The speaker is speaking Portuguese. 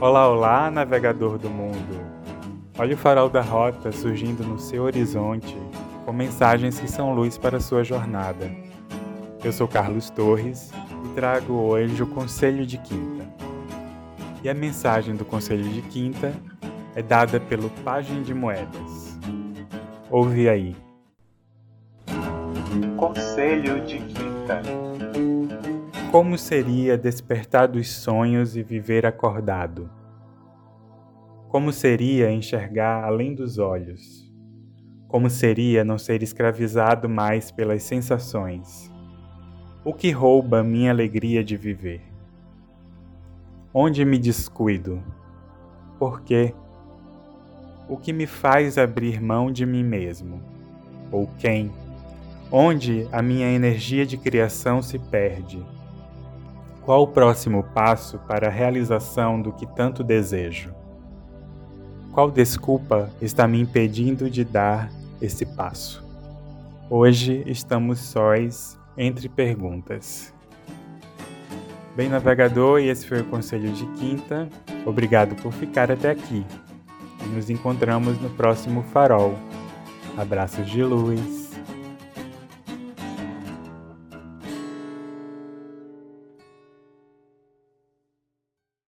Olá, olá, navegador do mundo! Olha o farol da rota surgindo no seu horizonte, com mensagens que são luz para sua jornada. Eu sou Carlos Torres e trago hoje o Conselho de Quinta. E a mensagem do Conselho de Quinta é dada pelo Página de Moedas. Ouve aí. Conselho de Quinta. Como seria despertar dos sonhos e viver acordado? Como seria enxergar além dos olhos? Como seria não ser escravizado mais pelas sensações? O que rouba minha alegria de viver? Onde me descuido? Por quê? O que me faz abrir mão de mim mesmo? Ou quem? Onde a minha energia de criação se perde? Qual o próximo passo para a realização do que tanto desejo? Qual desculpa está me impedindo de dar esse passo? Hoje estamos sóis entre perguntas. Bem, navegador, e esse foi o conselho de quinta. Obrigado por ficar até aqui. Nos encontramos no próximo farol. Abraços de luz.